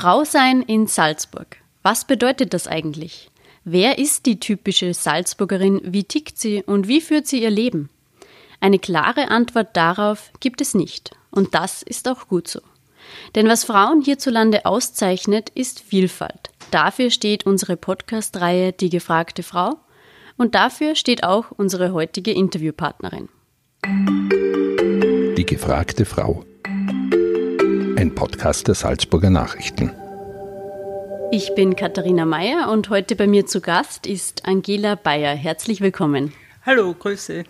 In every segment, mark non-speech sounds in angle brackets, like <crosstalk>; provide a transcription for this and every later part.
Frau sein in Salzburg. Was bedeutet das eigentlich? Wer ist die typische Salzburgerin? Wie tickt sie und wie führt sie ihr Leben? Eine klare Antwort darauf gibt es nicht. Und das ist auch gut so. Denn was Frauen hierzulande auszeichnet, ist Vielfalt. Dafür steht unsere Podcast-Reihe Die gefragte Frau und dafür steht auch unsere heutige Interviewpartnerin. Die gefragte Frau. Ein Podcast der Salzburger Nachrichten. Ich bin Katharina Mayer und heute bei mir zu Gast ist Angela Bayer. Herzlich willkommen. Hallo, Grüße.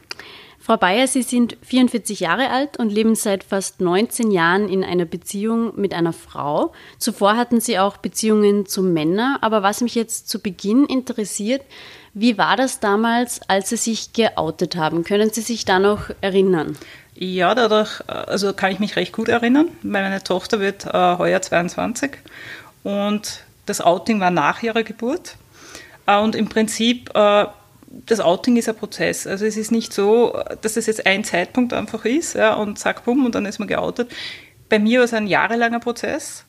Frau Bayer, Sie sind 44 Jahre alt und leben seit fast 19 Jahren in einer Beziehung mit einer Frau. Zuvor hatten Sie auch Beziehungen zu Männern. Aber was mich jetzt zu Beginn interessiert, wie war das damals, als Sie sich geoutet haben? Können Sie sich da noch erinnern? Ja, dadurch, also kann ich mich recht gut erinnern. Meine Tochter wird äh, heuer 22 und das Outing war nach ihrer Geburt. Äh, und im Prinzip äh, das Outing ist ein Prozess. Also es ist nicht so, dass es jetzt ein Zeitpunkt einfach ist ja, und zack, bumm, und dann ist man geoutet. Bei mir war es ein jahrelanger Prozess.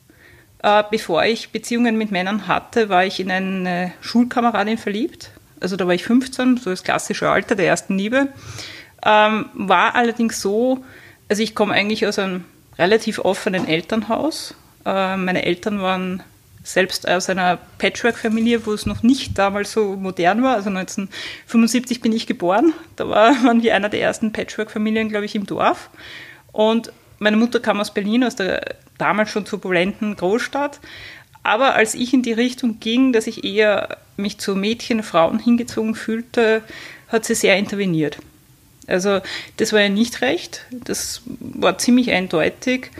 Äh, bevor ich Beziehungen mit Männern hatte, war ich in eine Schulkameradin verliebt. Also da war ich 15, so das klassische Alter der ersten Liebe. Ähm, war allerdings so, also ich komme eigentlich aus einem relativ offenen Elternhaus. Äh, meine Eltern waren selbst aus einer Patchwork-Familie, wo es noch nicht damals so modern war. Also 1975 bin ich geboren. Da <laughs> waren wir einer der ersten Patchwork-Familien, glaube ich, im Dorf. Und meine Mutter kam aus Berlin, aus der damals schon turbulenten Großstadt. Aber als ich in die Richtung ging, dass ich eher mich zu Mädchen, Frauen hingezogen fühlte, hat sie sehr interveniert. Also das war ja nicht recht, das war ziemlich eindeutig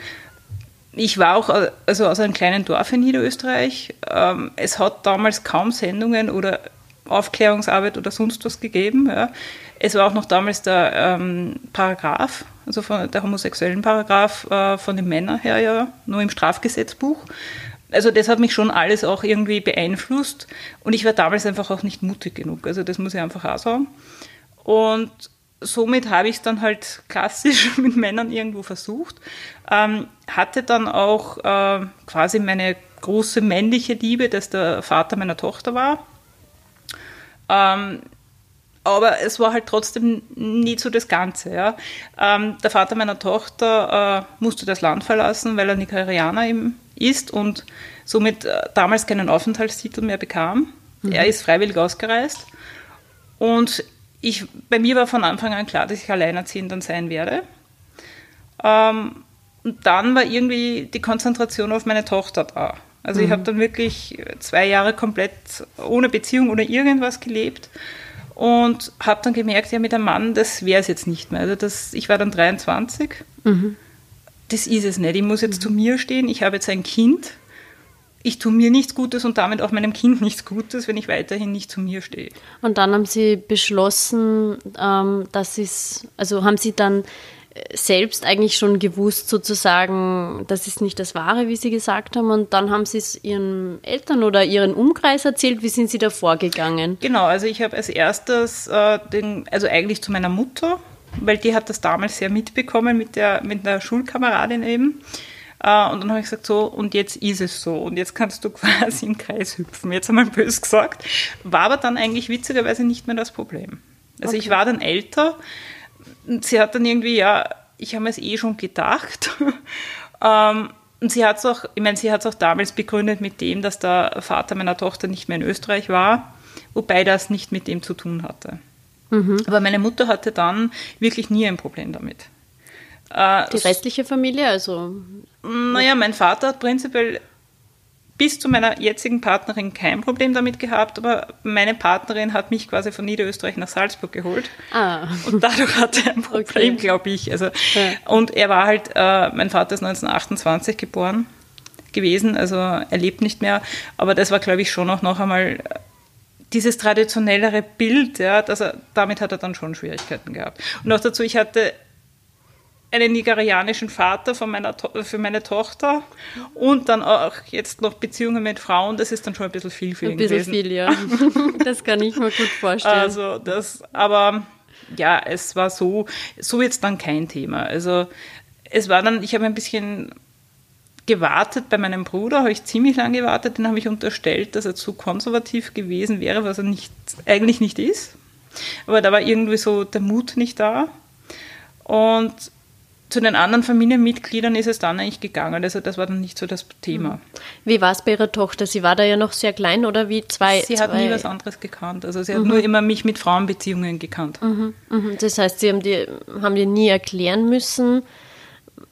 ich war auch also aus einem kleinen Dorf in Niederösterreich. Ähm, es hat damals kaum Sendungen oder Aufklärungsarbeit oder sonst was gegeben. Es war auch noch damals der ähm, Paragraph, also von der homosexuellen Paragraph äh, von den Männern her ja, nur im Strafgesetzbuch. Also das hat mich schon alles auch irgendwie beeinflusst und ich war damals einfach auch nicht mutig genug. Also das muss ich einfach auch sagen. Und somit habe ich es dann halt klassisch <laughs> mit Männern irgendwo versucht. Ähm, hatte dann auch äh, quasi meine große männliche Liebe, dass der Vater meiner Tochter war. Ähm, aber es war halt trotzdem nie so das Ganze. Ja. Ähm, der Vater meiner Tochter äh, musste das Land verlassen, weil er Nigerianer ist und somit äh, damals keinen Aufenthaltstitel mehr bekam. Mhm. Er ist freiwillig ausgereist. Und ich, bei mir war von Anfang an klar, dass ich alleinerziehend dann sein werde. Ähm, und dann war irgendwie die Konzentration auf meine Tochter da. Also mhm. ich habe dann wirklich zwei Jahre komplett ohne Beziehung oder irgendwas gelebt und habe dann gemerkt, ja, mit einem Mann, das wäre es jetzt nicht mehr. Also das, ich war dann 23. Mhm. Das ist es nicht. Ich muss jetzt mhm. zu mir stehen. Ich habe jetzt ein Kind ich tue mir nichts Gutes und damit auch meinem Kind nichts Gutes, wenn ich weiterhin nicht zu mir stehe. Und dann haben Sie beschlossen, ähm, dass es, also haben Sie dann äh, selbst eigentlich schon gewusst, sozusagen, das ist nicht das Wahre, wie Sie gesagt haben, und dann haben Sie es Ihren Eltern oder Ihren Umkreis erzählt. Wie sind Sie da vorgegangen? Genau, also ich habe als erstes, äh, den, also eigentlich zu meiner Mutter, weil die hat das damals sehr mitbekommen mit der, mit der Schulkameradin eben. Äh, und dann habe ich gesagt, so, und jetzt ist es so. Und jetzt kannst du <laughs> quasi im Kreis hüpfen. Jetzt einmal bös gesagt. War aber dann eigentlich witzigerweise nicht mehr das Problem. Also okay. ich war dann älter. Und sie hat dann irgendwie, ja, ich habe es eh schon gedacht. <laughs> ähm, und sie hat es auch, ich meine, sie hat es auch damals begründet mit dem, dass der Vater meiner Tochter nicht mehr in Österreich war, wobei das nicht mit dem zu tun hatte. Mhm. Aber meine Mutter hatte dann wirklich nie ein Problem damit. Äh, Die restliche Familie, also? Naja, mein Vater hat prinzipiell bis zu meiner jetzigen Partnerin kein Problem damit gehabt, aber meine Partnerin hat mich quasi von Niederösterreich nach Salzburg geholt. Ah. Und dadurch hatte er ein <laughs> Problem, okay. glaube ich. Also, ja. Und er war halt, äh, mein Vater ist 1928 geboren gewesen, also er lebt nicht mehr, aber das war, glaube ich, schon auch noch einmal dieses traditionellere Bild, ja, dass er, damit hat er dann schon Schwierigkeiten gehabt. Und auch dazu, ich hatte einen nigerianischen Vater von meiner für meine Tochter und dann auch jetzt noch Beziehungen mit Frauen, das ist dann schon ein bisschen viel für ihn Ein bisschen gewesen. viel, ja. <laughs> Das kann ich mir gut vorstellen. Also das, aber ja, es war so, so jetzt dann kein Thema. Also es war dann, ich habe ein bisschen gewartet bei meinem Bruder, habe ich ziemlich lange gewartet, den habe ich unterstellt, dass er zu konservativ gewesen wäre, was er nicht, eigentlich nicht ist. Aber da war irgendwie so der Mut nicht da. Und zu den anderen Familienmitgliedern ist es dann eigentlich gegangen. Also das war dann nicht so das Thema. Wie war es bei Ihrer Tochter? Sie war da ja noch sehr klein oder wie zwei? Sie zwei hat nie was anderes gekannt. Also sie hat mhm. nur immer mich mit Frauenbeziehungen gekannt. Mhm. Mhm. Das heißt, Sie haben dir, haben dir nie erklären müssen,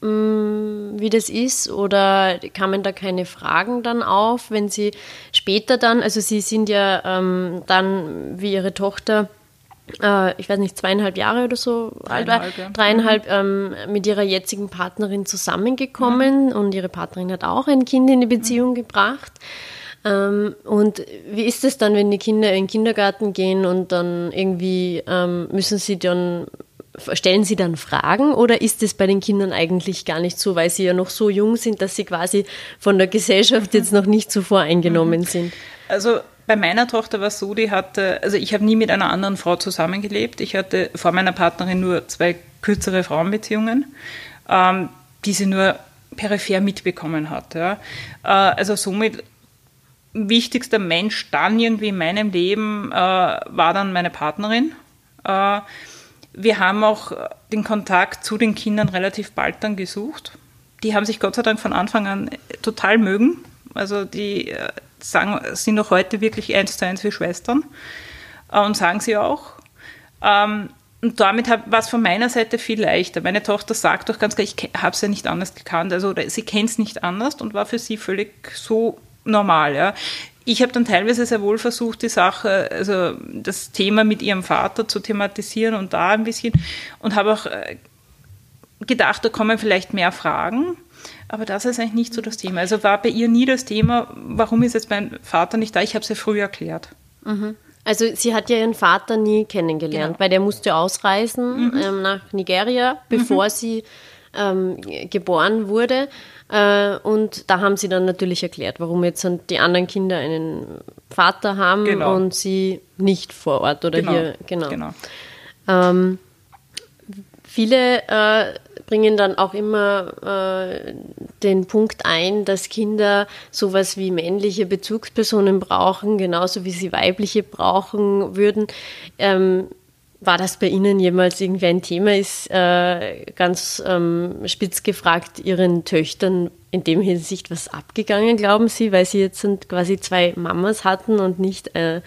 mm, wie das ist oder kamen da keine Fragen dann auf, wenn Sie später dann, also Sie sind ja ähm, dann wie Ihre Tochter äh, ich weiß nicht, zweieinhalb Jahre oder so alt war, ja. dreieinhalb ähm, mit ihrer jetzigen Partnerin zusammengekommen mhm. und ihre Partnerin hat auch ein Kind in die Beziehung mhm. gebracht. Ähm, und wie ist es dann, wenn die Kinder in den Kindergarten gehen und dann irgendwie ähm, müssen sie dann Stellen Sie dann Fragen oder ist es bei den Kindern eigentlich gar nicht so, weil sie ja noch so jung sind, dass sie quasi von der Gesellschaft jetzt noch nicht so voreingenommen mhm. sind? Also bei meiner Tochter war es so, die hatte, also ich habe nie mit einer anderen Frau zusammengelebt. Ich hatte vor meiner Partnerin nur zwei kürzere Frauenbeziehungen, ähm, die sie nur peripher mitbekommen hat. Ja. Äh, also somit wichtigster Mensch dann irgendwie in meinem Leben äh, war dann meine Partnerin. Äh, wir haben auch den Kontakt zu den Kindern relativ bald dann gesucht. Die haben sich Gott sei Dank von Anfang an total mögen. Also die äh, sagen, sind noch heute wirklich eins zu eins wie Schwestern äh, und sagen sie auch. Ähm, und damit war es von meiner Seite viel leichter. Meine Tochter sagt doch ganz klar, ich habe es ja nicht anders gekannt, also sie kennt es nicht anders und war für sie völlig so normal. Ja. Ich habe dann teilweise sehr wohl versucht, die Sache, also das Thema mit ihrem Vater zu thematisieren und da ein bisschen und habe auch äh, gedacht, da kommen vielleicht mehr Fragen. Aber das ist eigentlich nicht so das Thema. Also war bei ihr nie das Thema, warum ist jetzt mein Vater nicht da? Ich habe es ja früh erklärt. Mhm. Also sie hat ja ihren Vater nie kennengelernt, genau. weil der musste ausreisen mhm. ähm, nach Nigeria, bevor mhm. sie ähm, geboren wurde. Äh, und da haben sie dann natürlich erklärt, warum jetzt die anderen Kinder einen Vater haben genau. und sie nicht vor Ort oder genau. hier. Genau. genau. Ähm, viele äh, bringen dann auch immer äh, den Punkt ein, dass Kinder sowas wie männliche Bezugspersonen brauchen, genauso wie sie weibliche brauchen würden. Ähm, war das bei Ihnen jemals irgendwie ein Thema? Ist äh, ganz ähm, spitz gefragt Ihren Töchtern in dem Hinsicht was abgegangen, glauben Sie, weil Sie jetzt quasi zwei Mamas hatten und nicht äh,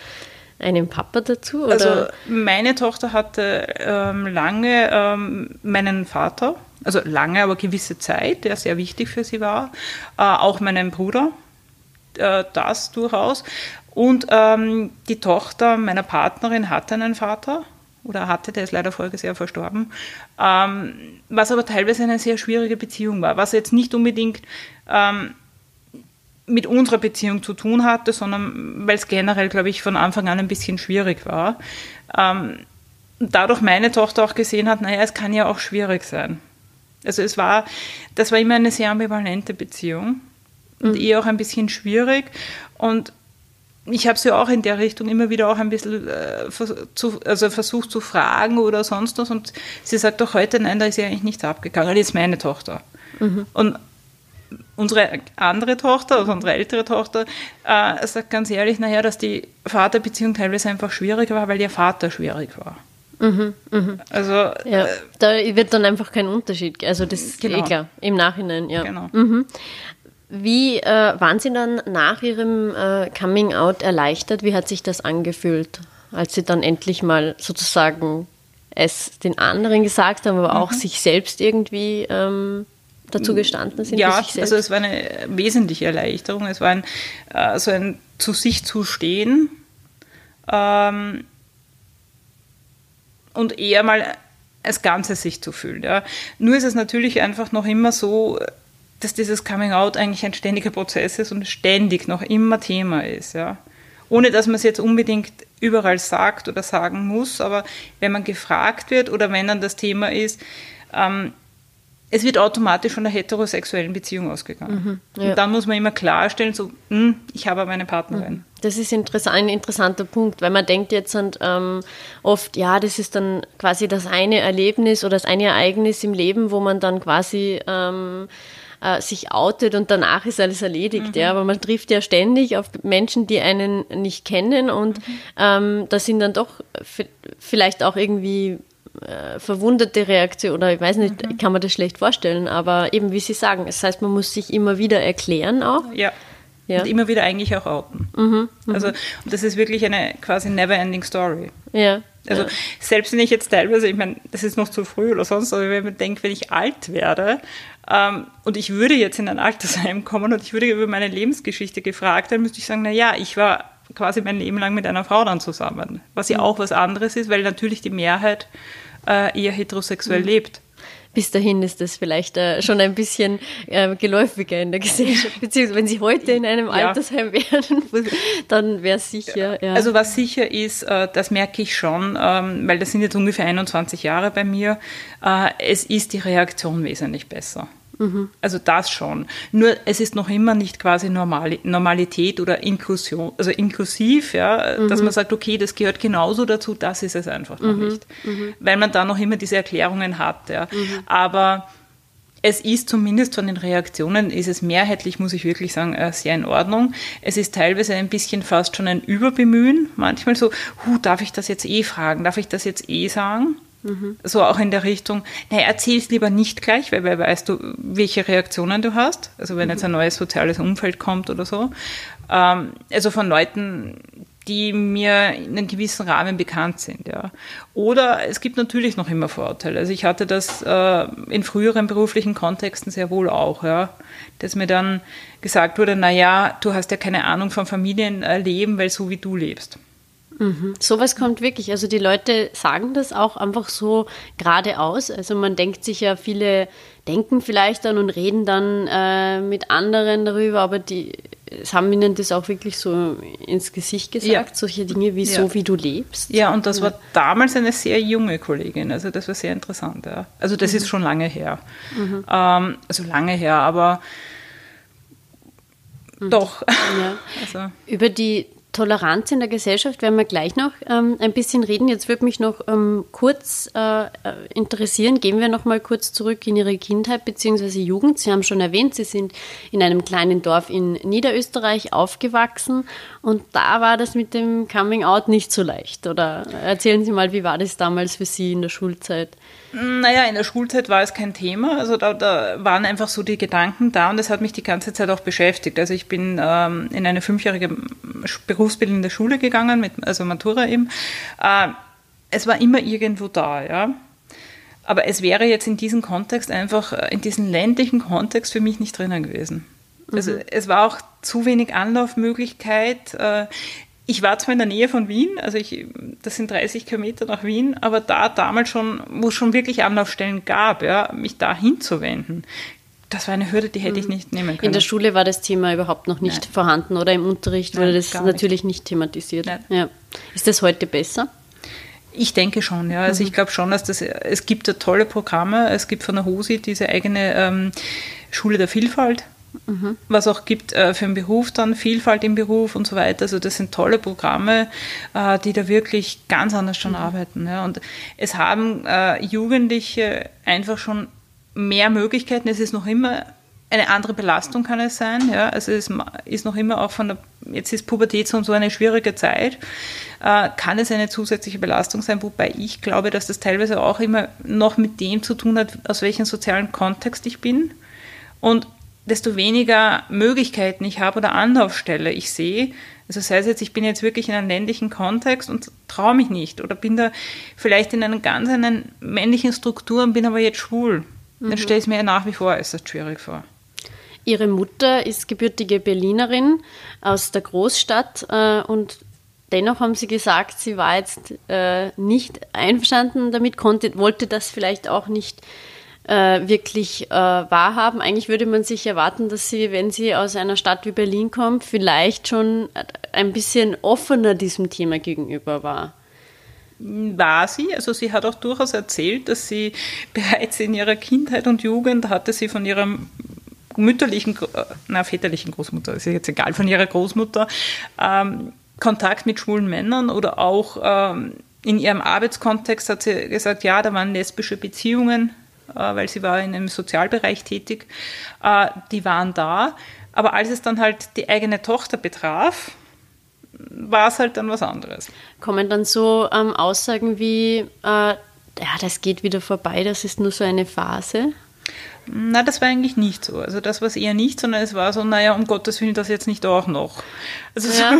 einen Papa dazu? Oder? Also meine Tochter hatte ähm, lange ähm, meinen Vater, also lange, aber gewisse Zeit, der sehr wichtig für sie war. Äh, auch meinen Bruder, äh, das durchaus. Und ähm, die Tochter meiner Partnerin hatte einen Vater oder hatte, der ist leider voriges Jahr verstorben, ähm, was aber teilweise eine sehr schwierige Beziehung war, was jetzt nicht unbedingt ähm, mit unserer Beziehung zu tun hatte, sondern weil es generell, glaube ich, von Anfang an ein bisschen schwierig war. Ähm, dadurch meine Tochter auch gesehen hat, naja, es kann ja auch schwierig sein. Also es war, das war immer eine sehr ambivalente Beziehung und mhm. eher auch ein bisschen schwierig. Und ich habe sie auch in der Richtung immer wieder auch ein bisschen äh, zu, also versucht zu fragen oder sonst was. Und sie sagt doch heute, nein, da ist ja eigentlich nichts abgegangen. Das ist meine Tochter. Mhm. Und unsere andere Tochter, also unsere ältere Tochter, äh, sagt ganz ehrlich, naja, dass die Vaterbeziehung teilweise einfach schwierig war, weil ihr Vater schwierig war. Mhm, mh. Also ja, äh, da wird dann einfach kein Unterschied. Also das ist genau. eh klar, im Nachhinein, ja. Genau. Mhm. Wie äh, waren Sie dann nach Ihrem äh, Coming Out erleichtert? Wie hat sich das angefühlt, als Sie dann endlich mal sozusagen es den anderen gesagt haben, aber mhm. auch sich selbst irgendwie ähm, dazu gestanden sind? Ja, also es war eine wesentliche Erleichterung. Es war ein, äh, so ein zu sich zu stehen. Ähm, und eher mal als Ganzes sich zu fühlen. Ja. Nur ist es natürlich einfach noch immer so, dass dieses Coming Out eigentlich ein ständiger Prozess ist und ständig noch immer Thema ist. Ja. Ohne dass man es jetzt unbedingt überall sagt oder sagen muss, aber wenn man gefragt wird oder wenn dann das Thema ist, ähm, es wird automatisch von der heterosexuellen Beziehung ausgegangen. Mhm, ja. Und dann muss man immer klarstellen, so, hm, ich habe aber eine Partnerin. Mhm. Das ist ein interessanter Punkt, weil man denkt jetzt ähm, oft, ja, das ist dann quasi das eine Erlebnis oder das eine Ereignis im Leben, wo man dann quasi ähm, äh, sich outet und danach ist alles erledigt. Mhm. Ja, aber man trifft ja ständig auf Menschen, die einen nicht kennen und mhm. ähm, da sind dann doch vielleicht auch irgendwie äh, verwunderte Reaktion oder ich weiß nicht, mhm. kann man das schlecht vorstellen, aber eben wie Sie sagen, das heißt, man muss sich immer wieder erklären auch. Ja. Ja. Und immer wieder eigentlich auch outen. Mhm, mh. Also, und das ist wirklich eine quasi never-ending Story. Ja. Also, ja. selbst wenn ich jetzt teilweise, ich meine, das ist noch zu früh oder sonst, aber wenn man denkt, wenn ich alt werde ähm, und ich würde jetzt in ein Altersheim kommen und ich würde über meine Lebensgeschichte gefragt, dann müsste ich sagen, na ja, ich war quasi mein Leben lang mit einer Frau dann zusammen. Was ja mhm. auch was anderes ist, weil natürlich die Mehrheit äh, eher heterosexuell mhm. lebt. Bis dahin ist das vielleicht äh, schon ein bisschen äh, geläufiger in der Gesellschaft. Beziehungsweise wenn Sie heute in einem ja. Altersheim wären, <laughs> dann wäre es sicher. Ja. Also was sicher ist, äh, das merke ich schon, ähm, weil das sind jetzt ungefähr 21 Jahre bei mir, äh, es ist die Reaktion wesentlich besser. Mhm. Also das schon. Nur es ist noch immer nicht quasi Normal Normalität oder Inklusion, also inklusiv, ja, mhm. dass man sagt, okay, das gehört genauso dazu, das ist es einfach noch mhm. nicht. Mhm. Weil man da noch immer diese Erklärungen hat. Ja. Mhm. Aber es ist zumindest von den Reaktionen, ist es mehrheitlich, muss ich wirklich sagen, äh, sehr in Ordnung. Es ist teilweise ein bisschen fast schon ein Überbemühen. Manchmal so, hu, darf ich das jetzt eh fragen? Darf ich das jetzt eh sagen? Mhm. So auch in der Richtung, naja, erzähl es lieber nicht gleich, weil, weil weißt du, welche Reaktionen du hast. Also wenn mhm. jetzt ein neues soziales Umfeld kommt oder so. Ähm, also von Leuten, die mir in einem gewissen Rahmen bekannt sind. Ja. Oder es gibt natürlich noch immer Vorurteile. Also ich hatte das äh, in früheren beruflichen Kontexten sehr wohl auch, ja, dass mir dann gesagt wurde, naja, du hast ja keine Ahnung vom Familienleben, weil so wie du lebst. Mhm. Sowas kommt wirklich. Also die Leute sagen das auch einfach so geradeaus. Also man denkt sich ja, viele denken vielleicht dann und reden dann äh, mit anderen darüber, aber die es haben ihnen das auch wirklich so ins Gesicht gesagt, ja. solche Dinge wie ja. so, wie du lebst. Ja, und das war damals eine sehr junge Kollegin, also das war sehr interessant. Ja. Also das mhm. ist schon lange her. Mhm. Ähm, also lange her, aber mhm. doch. <laughs> Also. Über die Toleranz in der Gesellschaft werden wir gleich noch ähm, ein bisschen reden. Jetzt würde mich noch ähm, kurz äh, äh, interessieren, gehen wir noch mal kurz zurück in Ihre Kindheit bzw. Jugend. Sie haben schon erwähnt, Sie sind in einem kleinen Dorf in Niederösterreich aufgewachsen und da war das mit dem Coming Out nicht so leicht. Oder erzählen Sie mal, wie war das damals für Sie in der Schulzeit? Naja, in der Schulzeit war es kein Thema. Also da, da, waren einfach so die Gedanken da und das hat mich die ganze Zeit auch beschäftigt. Also ich bin ähm, in eine fünfjährige berufsbildende Schule gegangen, mit, also Matura eben. Äh, es war immer irgendwo da, ja. Aber es wäre jetzt in diesem Kontext einfach, äh, in diesem ländlichen Kontext für mich nicht drinnen gewesen. Also mhm. es war auch zu wenig Anlaufmöglichkeit. Äh, ich war zwar in der Nähe von Wien, also ich, das sind 30 Kilometer nach Wien, aber da damals schon, wo es schon wirklich Anlaufstellen gab, ja, mich da hinzuwenden, das war eine Hürde, die hätte ich mhm. nicht nehmen können. In der Schule war das Thema überhaupt noch nicht Nein. vorhanden oder im Unterricht Nein, wurde das natürlich nicht, nicht thematisiert. Ja. Ist das heute besser? Ich denke schon, ja. Also mhm. ich glaube schon, dass das, es gibt da tolle Programme. Es gibt von der HOSI diese eigene ähm, Schule der Vielfalt Mhm. Was auch gibt äh, für den Beruf dann, Vielfalt im Beruf und so weiter. Also das sind tolle Programme, äh, die da wirklich ganz anders schon mhm. arbeiten. Ja. Und es haben äh, Jugendliche einfach schon mehr Möglichkeiten. Es ist noch immer eine andere Belastung kann es sein. Ja. Also es ist noch immer auch von der, jetzt ist Pubertät so und so eine schwierige Zeit, äh, kann es eine zusätzliche Belastung sein, wobei ich glaube, dass das teilweise auch immer noch mit dem zu tun hat, aus welchem sozialen Kontext ich bin. Und desto weniger Möglichkeiten ich habe oder Anlaufstelle ich sehe. Also sei es jetzt, ich bin jetzt wirklich in einem ländlichen Kontext und traue mich nicht oder bin da vielleicht in einer ganz einen männlichen Struktur und bin aber jetzt schwul. Mhm. Dann stelle ich es mir nach wie vor äußerst schwierig vor. Ihre Mutter ist gebürtige Berlinerin aus der Großstadt äh, und dennoch haben Sie gesagt, sie war jetzt äh, nicht einverstanden damit, konnte, wollte das vielleicht auch nicht äh, wirklich äh, wahrhaben. Eigentlich würde man sich erwarten, dass sie, wenn sie aus einer Stadt wie Berlin kommt, vielleicht schon ein bisschen offener diesem Thema gegenüber war. War sie, also sie hat auch durchaus erzählt, dass sie bereits in ihrer Kindheit und Jugend hatte sie von ihrem mütterlichen, na väterlichen Großmutter, ist jetzt egal, von ihrer Großmutter, ähm, Kontakt mit schwulen Männern oder auch ähm, in ihrem Arbeitskontext hat sie gesagt, ja, da waren lesbische Beziehungen weil sie war in einem Sozialbereich tätig. Äh, die waren da. Aber als es dann halt die eigene Tochter betraf, war es halt dann was anderes. Kommen dann so ähm, Aussagen wie, äh, ja, das geht wieder vorbei, das ist nur so eine Phase? Na, das war eigentlich nicht so. Also das war es eher nicht, sondern es war so, naja, um Gottes Willen, das jetzt nicht auch noch. Also ja.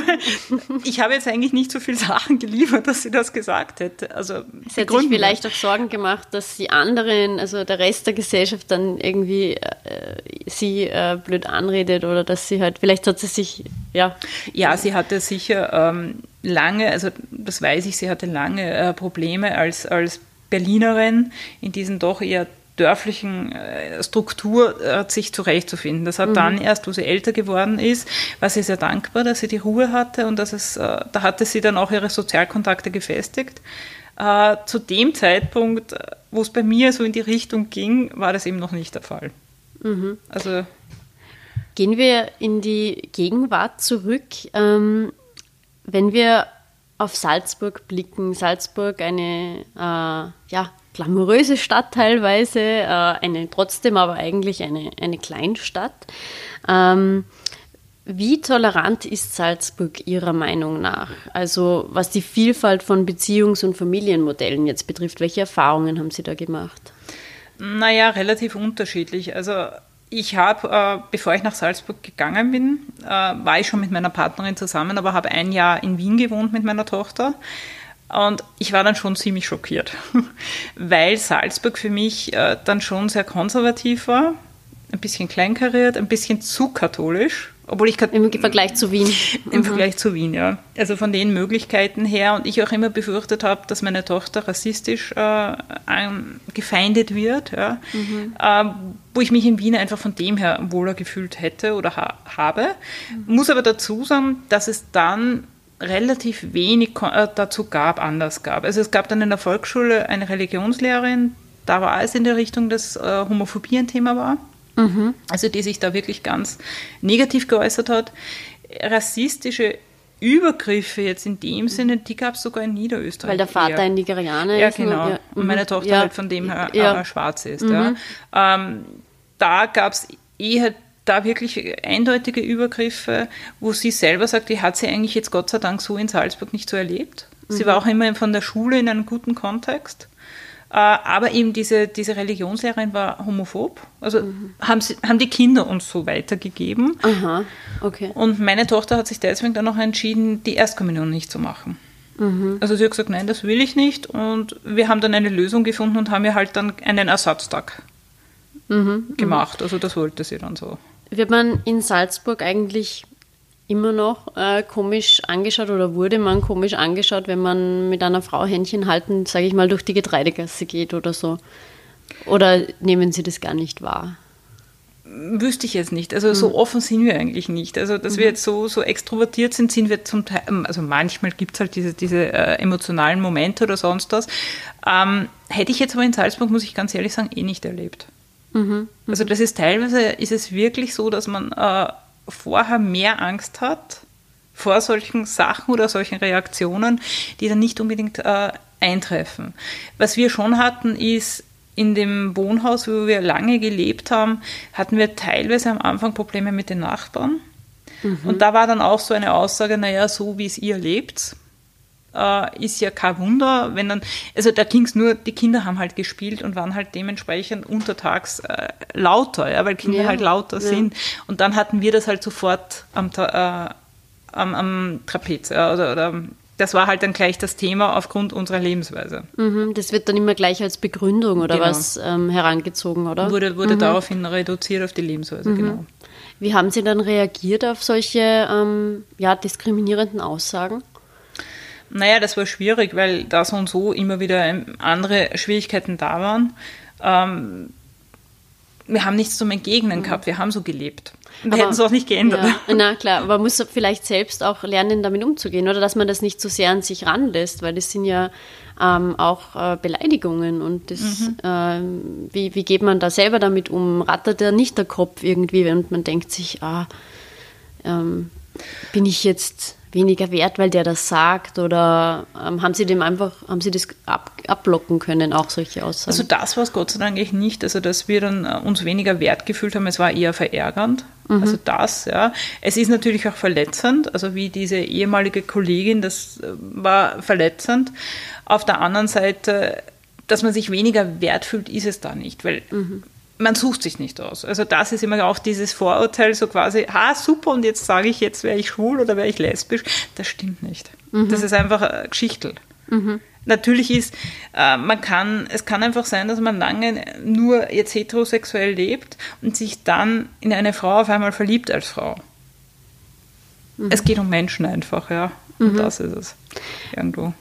so, <laughs> ich habe jetzt eigentlich nicht so viele Sachen geliefert, dass sie das gesagt hätte. Also sie hat sich vielleicht auch Sorgen gemacht, dass die anderen, also der Rest der Gesellschaft dann irgendwie äh, sie äh, blöd anredet oder dass sie halt, vielleicht hat sie sich, ja. Ja, sie hatte sicher ähm, lange, also das weiß ich, sie hatte lange äh, Probleme als, als Berlinerin in diesen doch eher dörflichen äh, Struktur äh, sich zurechtzufinden. Das hat mhm. dann erst, wo sie älter geworden ist, war sie sehr dankbar, dass sie die Ruhe hatte und dass es, äh, da hatte sie dann auch ihre Sozialkontakte gefestigt. zu dem Zeitpunkt, wo es bei mir so in die Richtung ging, war das eben noch nicht der Fall. Mhm. Also Gehen wir in die Gegenwart zurück. Ähm, wenn wir auf Salzburg blicken, Salzburg eine äh, ja, glamouröse Stadt teilweise, äh, eine trotzdem aber eigentlich eine, eine Kleinstadt. Ähm, wie tolerant ist Salzburg Ihrer Meinung nach? Also was die Vielfalt von Beziehungs- und Familienmodellen jetzt betrifft, welche Erfahrungen haben Sie da gemacht? Naja, relativ unterschiedlich. Also ich habe, äh, bevor ich nach Salzburg gegangen bin, äh, war ich schon mit meiner Partnerin zusammen, aber habe ein Jahr in Wien gewohnt mit meiner Tochter. Und ich war dann schon ziemlich schockiert, <laughs> weil Salzburg für mich äh, dann schon sehr konservativ war, ein bisschen kleinkariert, ein bisschen zu katholisch. Obwohl ich Im Vergleich zu Wien. <laughs> Im mhm. Vergleich zu Wien, ja. Also von den Möglichkeiten her und ich auch immer befürchtet habe, dass meine Tochter rassistisch äh, gefeindet wird, ja. Mhm. Äh, wo ich mich in Wien einfach von dem her wohler gefühlt hätte oder ha habe. Mhm. Muss aber dazu sagen, dass es dann relativ wenig äh, dazu gab, anders gab. Also es gab dann in der Volksschule eine Religionslehrerin, da war es in der Richtung, dass äh, Homophobie ein Thema war. Mhm. Also die sich da wirklich ganz negativ geäußert hat. Rassistische Übergriffe jetzt in dem Sinne, die gab es sogar in Niederösterreich. Weil der Vater ein Nigerianer ja, ist. Ja, genau. Ja. Und meine mhm. Tochter ja. halt von dem her ja. schwarz ist. Mhm. Ja. Ähm, da gab es eher da wirklich eindeutige Übergriffe, wo sie selber sagt, die hat sie eigentlich jetzt Gott sei Dank so in Salzburg nicht so erlebt. Mhm. Sie war auch immer von der Schule in einem guten Kontext. Äh, aber eben diese, diese Religionslehrerin war homophob. Also mhm. haben, sie, haben die Kinder uns so weitergegeben. Aha, okay. Und meine Tochter hat sich deswegen dann noch entschieden, die Erstkommunion nicht zu machen. Mhm. Also sie hat gesagt, nein, das will ich nicht. Und wir haben dann eine Lösung gefunden und haben ihr halt dann einen Ersatztag mhm. gemacht. Also das wollte sie dann so. Wird man in Salzburg eigentlich immer noch äh, komisch angeschaut oder wurde man komisch angeschaut, wenn man mit einer Frau Händchen halten, sage ich mal, durch die Getreidegasse geht oder so? Oder nehmen Sie das gar nicht wahr? Wüsste ich jetzt nicht. Also mhm. so offen sind wir eigentlich nicht. Also dass mhm. wir jetzt so, so extrovertiert sind, sind wir zum Teil, ähm, also manchmal gibt es halt diese, diese äh, emotionalen Momente oder sonst was. Ähm, hätte ich jetzt aber in Salzburg, muss ich ganz ehrlich sagen, eh nicht erlebt. Mhm. Also das ist teilweise, ist es wirklich so, dass man äh, vorher mehr Angst hat vor solchen Sachen oder solchen Reaktionen, die dann nicht unbedingt äh, eintreffen. Was wir schon hatten, ist, in dem Wohnhaus, wo wir lange gelebt haben, hatten wir teilweise am Anfang Probleme mit den Nachbarn. Mhm. Und da war dann auch so eine Aussage, naja, so wie es ihr lebt, äh, ist ja kein Wunder, wenn dann, also da ging es nur, die Kinder haben halt gespielt und waren halt dementsprechend untertags äh, lauter, ja, weil Kinder ja, halt lauter ja. sind. Und dann hatten wir das halt sofort am, äh, am, am Trapez, oder, oder das war halt dann gleich das Thema aufgrund unserer Lebensweise. Mhm, das wird dann immer gleich als Begründung oder genau. was ähm, herangezogen, oder? Wurde, wurde mhm. daraufhin reduziert auf die Lebensweise, mhm. genau. Wie haben Sie dann reagiert auf solche ähm, ja, diskriminierenden Aussagen? Naja, das war schwierig, weil da so und so immer wieder andere Schwierigkeiten da waren. Ähm, wir haben nichts zum Entgegnen mhm. gehabt, wir haben so gelebt. Wir hätten es auch nicht geändert. Ja, na klar, aber man muss vielleicht selbst auch lernen, damit umzugehen oder dass man das nicht so sehr an sich ranlässt, weil das sind ja ähm, auch äh, Beleidigungen und das, mhm. äh, wie, wie geht man da selber damit um? Rattert ja nicht der Kopf irgendwie und man denkt sich, ah, ähm, bin ich jetzt weniger wert, weil der das sagt? Oder ähm, haben Sie dem einfach, haben Sie das ab, abblocken können, auch solche Aussagen? Also das war es Gott sei Dank eigentlich nicht. Also dass wir dann äh, uns weniger wert gefühlt haben, es war eher verärgernd. Mhm. Also das, ja. Es ist natürlich auch verletzend, also wie diese ehemalige Kollegin, das äh, war verletzend. Auf der anderen Seite, dass man sich weniger wert fühlt, ist es da nicht, weil mhm man sucht sich nicht aus. Also das ist immer auch dieses Vorurteil, so quasi, ah, super, und jetzt sage ich, jetzt wäre ich schwul oder wäre ich lesbisch. Das stimmt nicht. Mhm. Das ist einfach ein Geschichtel. Mhm. Natürlich ist, äh, man kann, es kann einfach sein, dass man lange nur jetzt heterosexuell lebt und sich dann in eine Frau auf einmal verliebt als Frau. Mhm. Es geht um Menschen einfach, ja. Und mhm. das ist es. Irgendwo.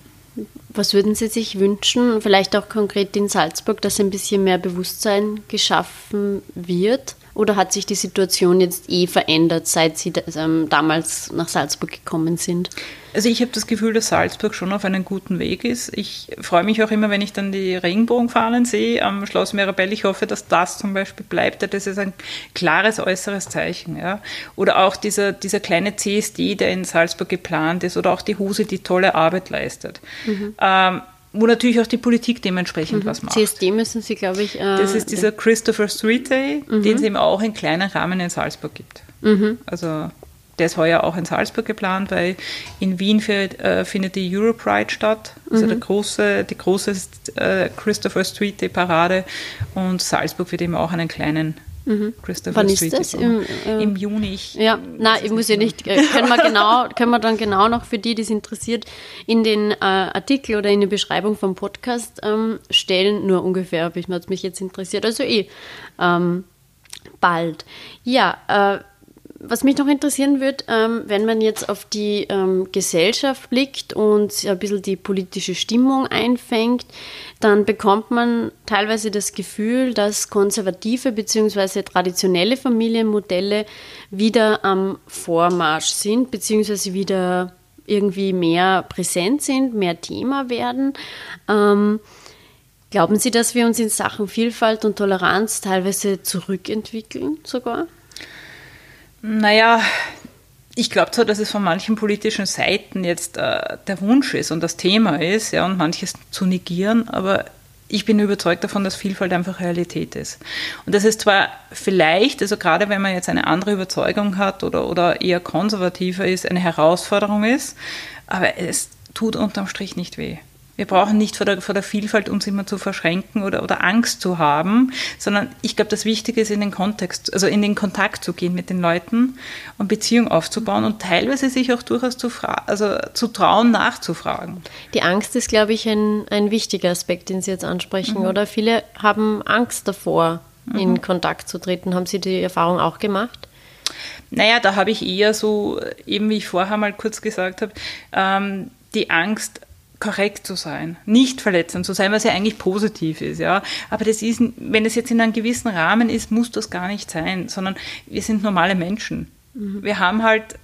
Was würden Sie sich wünschen, vielleicht auch konkret in Salzburg, dass ein bisschen mehr Bewusstsein geschaffen wird? Oder hat sich die Situation jetzt eh verändert, seit Sie ähm, damals nach Salzburg gekommen sind? Also ich habe das Gefühl, dass Salzburg schon auf einem guten Weg ist. Ich freue mich auch immer, wenn ich dann die Regenbogenfahnen sehe am Schloss Mirabell. Ich hoffe, dass das zum Beispiel bleibt. Das ist ein klares äußeres Zeichen. Ja. Oder auch dieser, dieser kleine CSD, der in Salzburg geplant ist. Oder auch die Huse, die tolle Arbeit leistet. Mhm. Ähm, wo natürlich auch die Politik dementsprechend mhm. was macht. CSD müssen Sie, glaube ich. Äh, das ist dieser Christopher Street Day, mhm. den es eben auch in kleinen Rahmen in Salzburg gibt. Mhm. Also der ist heuer auch in Salzburg geplant, weil in Wien für, äh, findet die Europride statt, also der mhm. große, die große äh, Christopher Street Day Parade und Salzburg wird eben auch einen kleinen Mhm. Christopher Wann Street ist das? Im, äh, Im, Juni. Ich, ja, nein, ich muss ja nicht. Äh, können wir, genau, <laughs> können wir dann genau noch für die, die es interessiert, in den äh, Artikel oder in die Beschreibung vom Podcast ähm, stellen. Nur ungefähr, ob ich mich jetzt interessiert. Also eh ähm, bald. Ja, äh, was mich noch interessieren wird, ähm, wenn man jetzt auf die ähm, Gesellschaft blickt und ein bisschen die politische Stimmung einfängt, dann bekommt man teilweise das Gefühl, dass konservative bzw. traditionelle Familienmodelle wieder am Vormarsch sind, bzw. wieder irgendwie mehr präsent sind, mehr Thema werden. Ähm, glauben Sie, dass wir uns in Sachen Vielfalt und Toleranz teilweise zurückentwickeln sogar? Naja, ich glaube zwar, dass es von manchen politischen Seiten jetzt äh, der Wunsch ist und das Thema ist, ja, und manches zu negieren, aber ich bin überzeugt davon, dass Vielfalt einfach Realität ist. Und das ist zwar vielleicht, also gerade wenn man jetzt eine andere Überzeugung hat oder, oder eher konservativer ist, eine Herausforderung ist, aber es tut unterm Strich nicht weh. Wir brauchen nicht vor der, vor der Vielfalt uns immer zu verschränken oder, oder Angst zu haben, sondern ich glaube, das Wichtige ist, in den Kontext, also in den Kontakt zu gehen mit den Leuten und Beziehungen aufzubauen und teilweise sich auch durchaus zu, also zu trauen, nachzufragen. Die Angst ist, glaube ich, ein, ein wichtiger Aspekt, den Sie jetzt ansprechen, mhm. oder? Viele haben Angst davor, mhm. in Kontakt zu treten. Haben Sie die Erfahrung auch gemacht? Naja, da habe ich eher so, eben wie ich vorher mal kurz gesagt habe, ähm, die Angst, korrekt zu sein, nicht verletzend zu sein, was ja eigentlich positiv ist, ja. Aber das ist, wenn es jetzt in einem gewissen Rahmen ist, muss das gar nicht sein, sondern wir sind normale Menschen. Mhm. Wir haben halt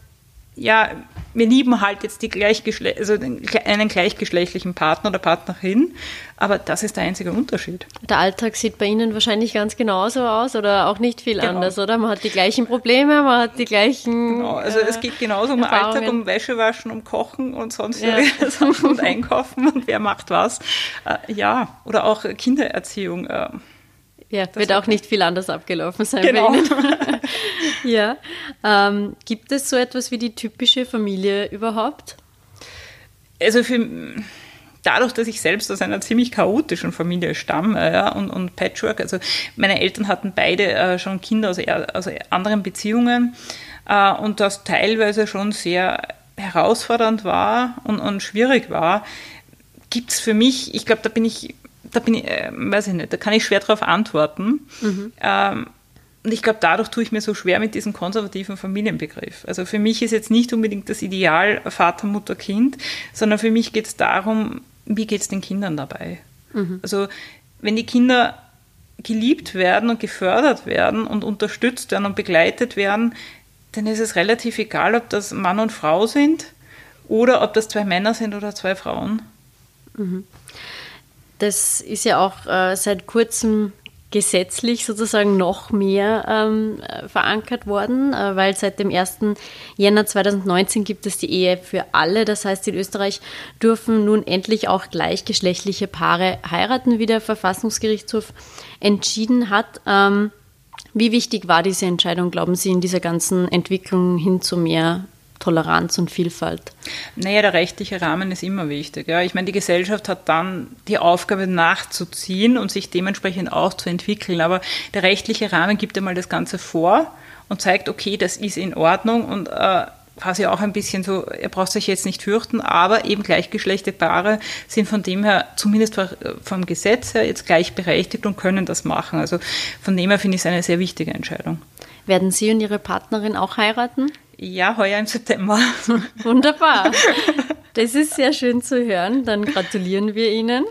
ja, wir lieben halt jetzt die Gleichgeschle also einen gleichgeschlechtlichen Partner oder Partnerin, aber das ist der einzige Unterschied. Der Alltag sieht bei Ihnen wahrscheinlich ganz genauso aus oder auch nicht viel genau. anders, oder? Man hat die gleichen Probleme, man hat die gleichen. Genau, also äh, es geht genauso um Alltag, um Wäschewaschen, um Kochen und sonst ja. und <laughs> Einkaufen und wer macht was. Äh, ja, oder auch Kindererziehung. Äh, ja, das wird auch nicht viel anders abgelaufen sein genau. bei Ihnen. <laughs> ja. Ähm, gibt es so etwas wie die typische Familie überhaupt? Also für, dadurch, dass ich selbst aus einer ziemlich chaotischen Familie stamme ja, und, und Patchwork, also meine Eltern hatten beide äh, schon Kinder aus, aus anderen Beziehungen äh, und das teilweise schon sehr herausfordernd war und, und schwierig war, gibt es für mich, ich glaube, da bin ich da bin ich, äh, weiß ich nicht, da kann ich schwer darauf antworten. Mhm. Ähm, und ich glaube, dadurch tue ich mir so schwer mit diesem konservativen Familienbegriff. Also für mich ist jetzt nicht unbedingt das Ideal Vater, Mutter, Kind, sondern für mich geht es darum, wie geht es den Kindern dabei. Mhm. Also wenn die Kinder geliebt werden und gefördert werden und unterstützt werden und begleitet werden, dann ist es relativ egal, ob das Mann und Frau sind oder ob das zwei Männer sind oder zwei Frauen. Mhm. Das ist ja auch äh, seit kurzem gesetzlich sozusagen noch mehr ähm, verankert worden, äh, weil seit dem 1. Jänner 2019 gibt es die Ehe für alle. Das heißt, in Österreich dürfen nun endlich auch gleichgeschlechtliche Paare heiraten, wie der Verfassungsgerichtshof entschieden hat. Ähm, wie wichtig war diese Entscheidung, glauben Sie, in dieser ganzen Entwicklung hin zu mehr Toleranz und Vielfalt? Naja, der rechtliche Rahmen ist immer wichtig. Ja. Ich meine, die Gesellschaft hat dann die Aufgabe nachzuziehen und sich dementsprechend auch zu entwickeln. Aber der rechtliche Rahmen gibt einmal das Ganze vor und zeigt, okay, das ist in Ordnung und äh, quasi auch ein bisschen so, er braucht sich jetzt nicht fürchten, aber eben gleichgeschlechtliche Paare sind von dem her, zumindest vom Gesetz her, jetzt gleichberechtigt und können das machen. Also von dem her finde ich es eine sehr wichtige Entscheidung. Werden Sie und Ihre Partnerin auch heiraten? Ja, heuer im September. <laughs> Wunderbar. Das ist sehr schön zu hören. Dann gratulieren wir Ihnen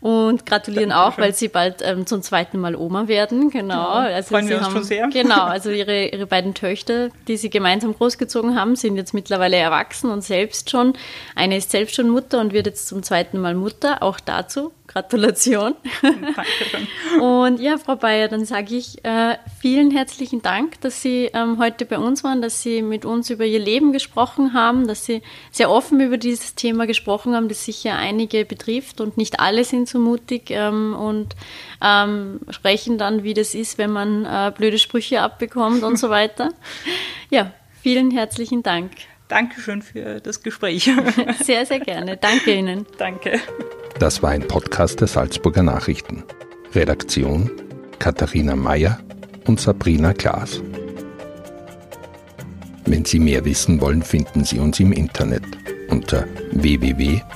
und gratulieren auch, weil Sie bald ähm, zum zweiten Mal Oma werden. Genau. Also freuen Sie wir uns haben, schon sehr. Genau. <laughs> Also Ihre, Ihre beiden Töchter, die Sie gemeinsam großgezogen haben, sind jetzt mittlerweile erwachsen und selbst schon. Eine ist selbst schon Mutter und wird jetzt zum zweiten Mal Mutter. Auch dazu Gratulation. Danke. Und ja, Frau Bayer, dann sage ich äh, vielen herzlichen Dank, dass Sie ähm, heute bei uns waren, dass Sie mit uns über Ihr Leben gesprochen haben, dass Sie sehr offen über dieses Thema gesprochen haben, das sicher einige betrifft und nicht alle sind so mutig ähm, und ähm, sprechen dann, wie das ist, wenn man äh, blöde Sprüche abbekommt und so weiter. <laughs> Ja, vielen herzlichen Dank. Dankeschön für das Gespräch. <laughs> Sehr, sehr gerne. Danke Ihnen. Danke. Das war ein Podcast der Salzburger Nachrichten. Redaktion Katharina Mayer und Sabrina Klaas. Wenn Sie mehr wissen wollen, finden Sie uns im Internet unter www.sn.at.